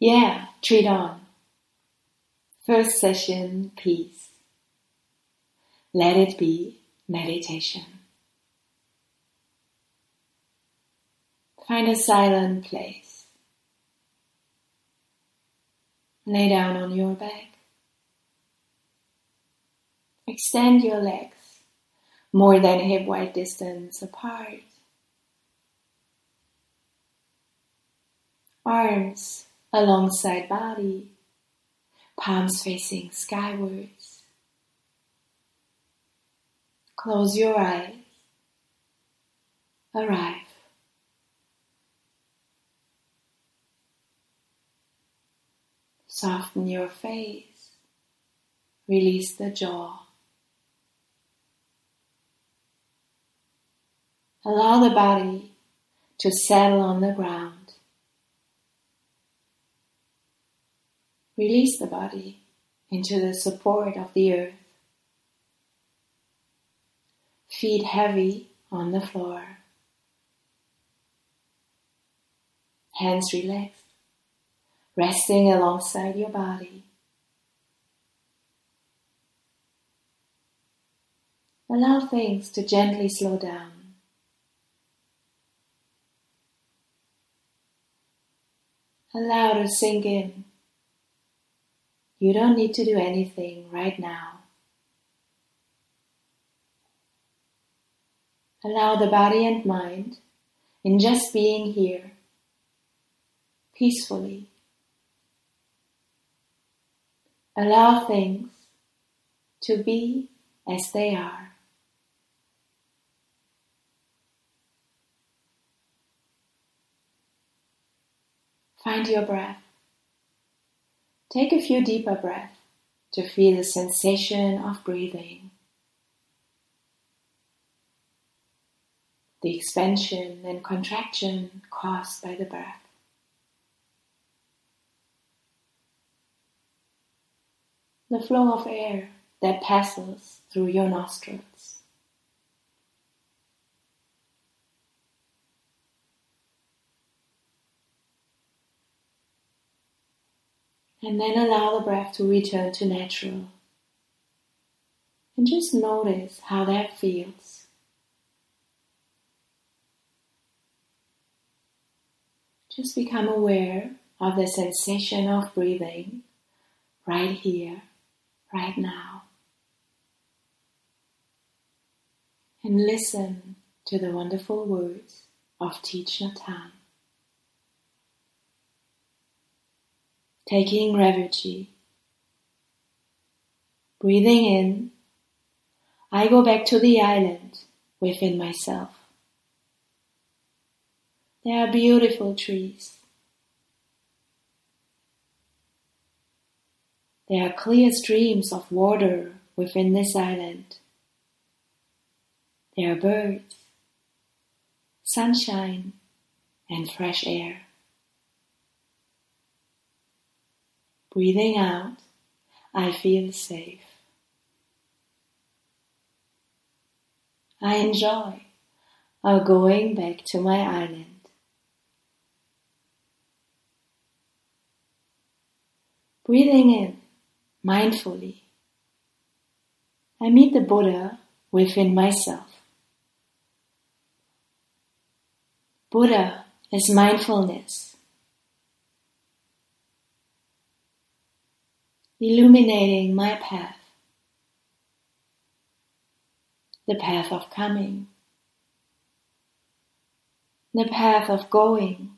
Yeah, treat on. First session, peace. Let it be meditation. Find a silent place. Lay down on your back. Extend your legs more than hip wide distance apart. Arms alongside body, palms facing skywards. Close your eyes. Arrive. Soften your face. Release the jaw. Allow the body to settle on the ground. Release the body into the support of the earth. Feet heavy on the floor. Hands relaxed, resting alongside your body. Allow things to gently slow down. Allow to sink in. You don't need to do anything right now. Allow the body and mind in just being here, peacefully. Allow things to be as they are. Find your breath. Take a few deeper breaths to feel the sensation of breathing. The expansion and contraction caused by the breath. The flow of air that passes through your nostrils. And then allow the breath to return to natural. And just notice how that feels. Just become aware of the sensation of breathing right here, right now. And listen to the wonderful words of Thich Nhat taking refuge. Breathing in, I go back to the island within myself. There are beautiful trees. There are clear streams of water within this island. There are birds, sunshine, and fresh air. Breathing out, I feel safe. I enjoy our going back to my island. Breathing in mindfully, I meet the Buddha within myself. Buddha is mindfulness. Illuminating my path, the path of coming, the path of going,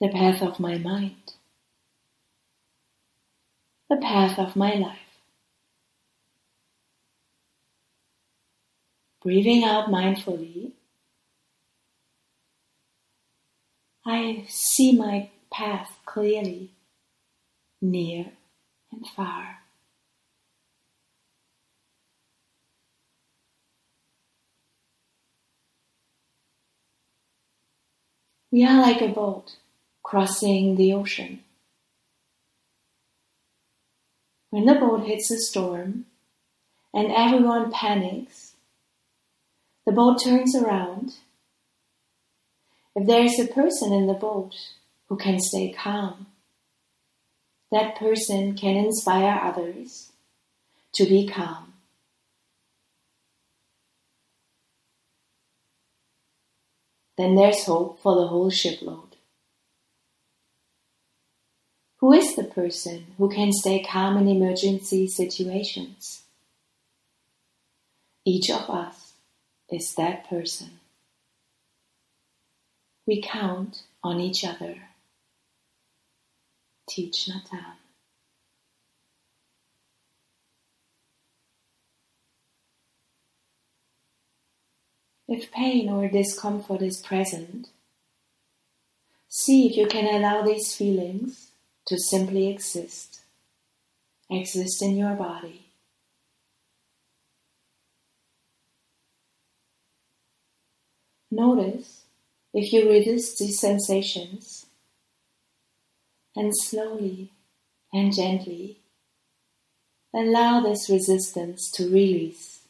the path of my mind, the path of my life. Breathing out mindfully, I see my path clearly near and far. We are like a boat crossing the ocean. When the boat hits a storm and everyone panics, the boat turns around If there is a person in the boat who can stay calm, that person can inspire others to be calm. Then there's hope for the whole shipload. Who is the person who can stay calm in emergency situations? Each of us is that person. We count on each other. Thich Nhat Hanh. If pain or discomfort is present, see if you can allow these feelings to simply exist, exist in your body. Notice if you resist these sensations and slowly and gently allow this resistance to release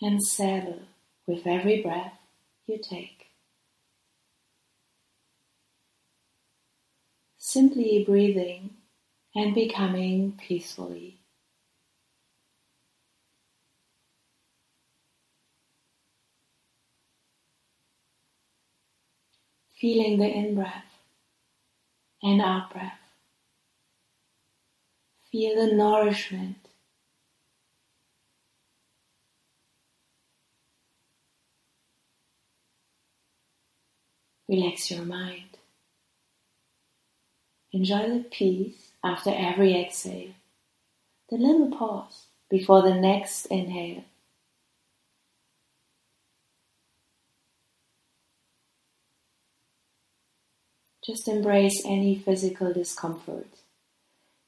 and settle with every breath you take. Simply breathing and becoming peacefully. Feeling the in breath and out breath. Feel the nourishment Relax your mind. Enjoy the peace after every exhale, the little pause before the next inhale. Just embrace any physical discomfort,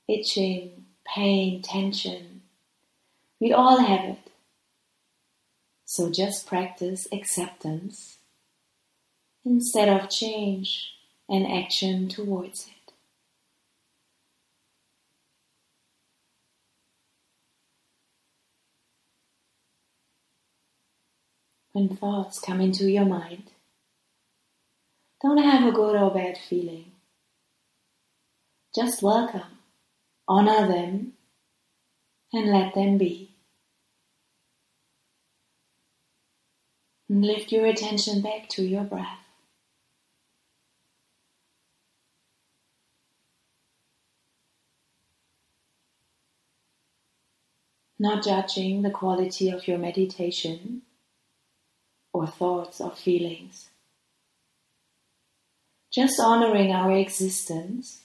itching, pain, tension. We all have it. So just practice acceptance instead of change and action towards it. When thoughts come into your mind, don't have a good or bad feeling. Just welcome, honor them, and let them be. And lift your attention back to your breath. not judging the quality of your meditation or thoughts or feelings. Just honoring our existence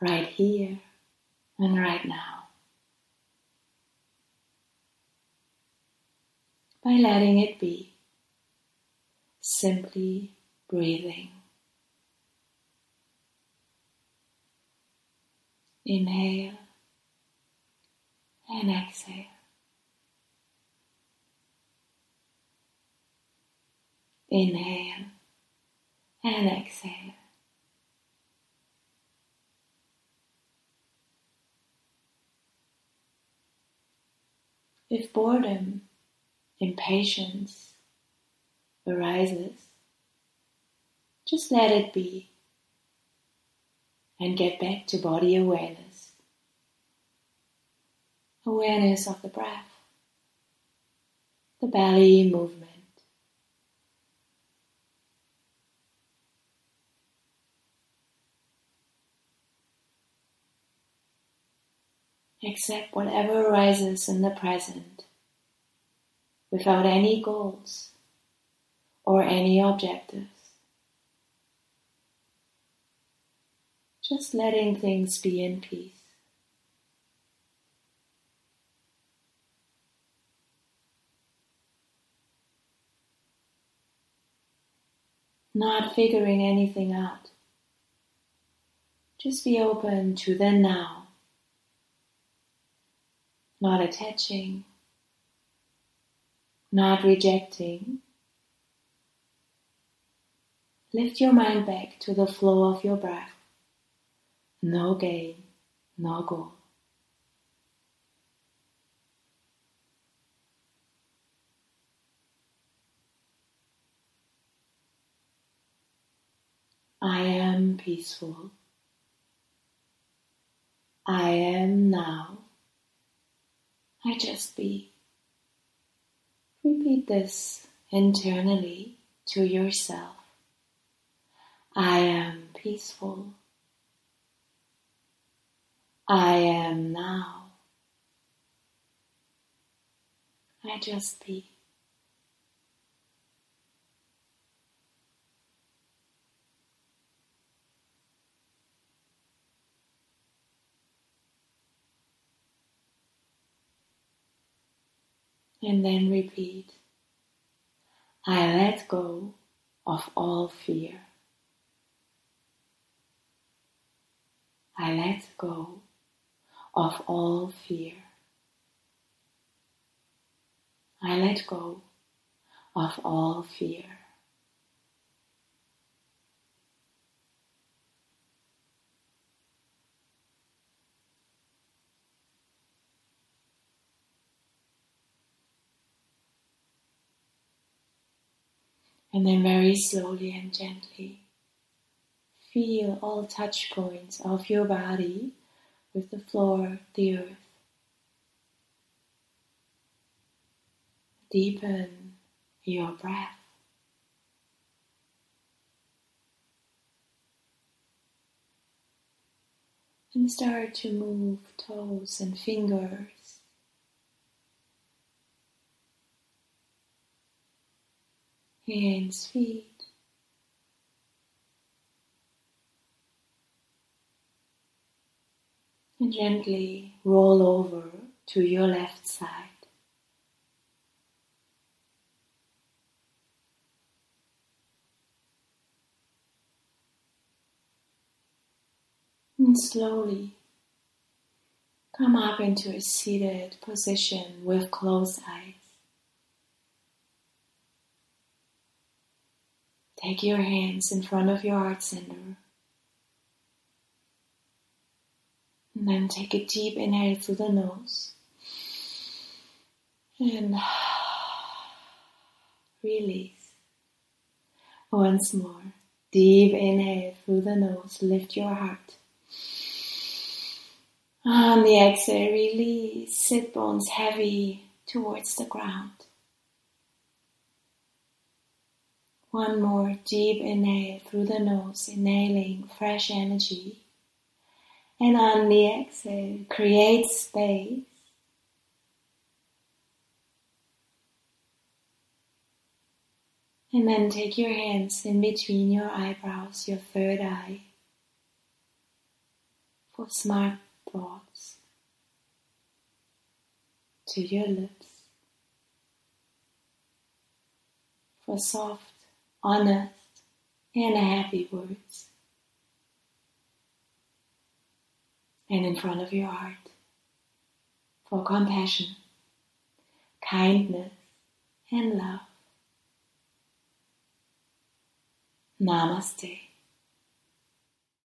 right here and right now. By letting it be, simply breathing. Inhale and exhale. Inhale and exhale. If boredom, impatience arises, just let it be and get back to body awareness awareness of the breath, the belly movement. Accept whatever arises in the present without any goals or any objectives. Just letting things be in peace. not figuring anything out. Just be open to the now, not attaching, not rejecting. Lift your mind back to the flow of your breath. No gain, no goal. I am peaceful. I am now. I just be. Repeat this internally to yourself. I am peaceful. I am now. I just be. And then repeat. I let go of all fear. I let go of all fear. I let go of all fear. And then very slowly and gently feel all touch points of your body with the floor, the earth. Deepen your breath. And start to move toes and fingers hands, feet. And gently roll over to your left side. And slowly come up into a seated position with closed eyes. Take your hands in front of your heart center. And then take a deep inhale through the nose. And release. Once more. Deep inhale through the nose. Lift your heart. On the exhale, release. Sit bones heavy towards the ground. One more deep inhale through the nose, inhaling fresh energy. And on the exhale, create space. And then take your hands in between your eyebrows, your third eye, for smart thoughts to your lips, for soft honest, and happy words. And in front of your heart for compassion, kindness, and love. Namaste.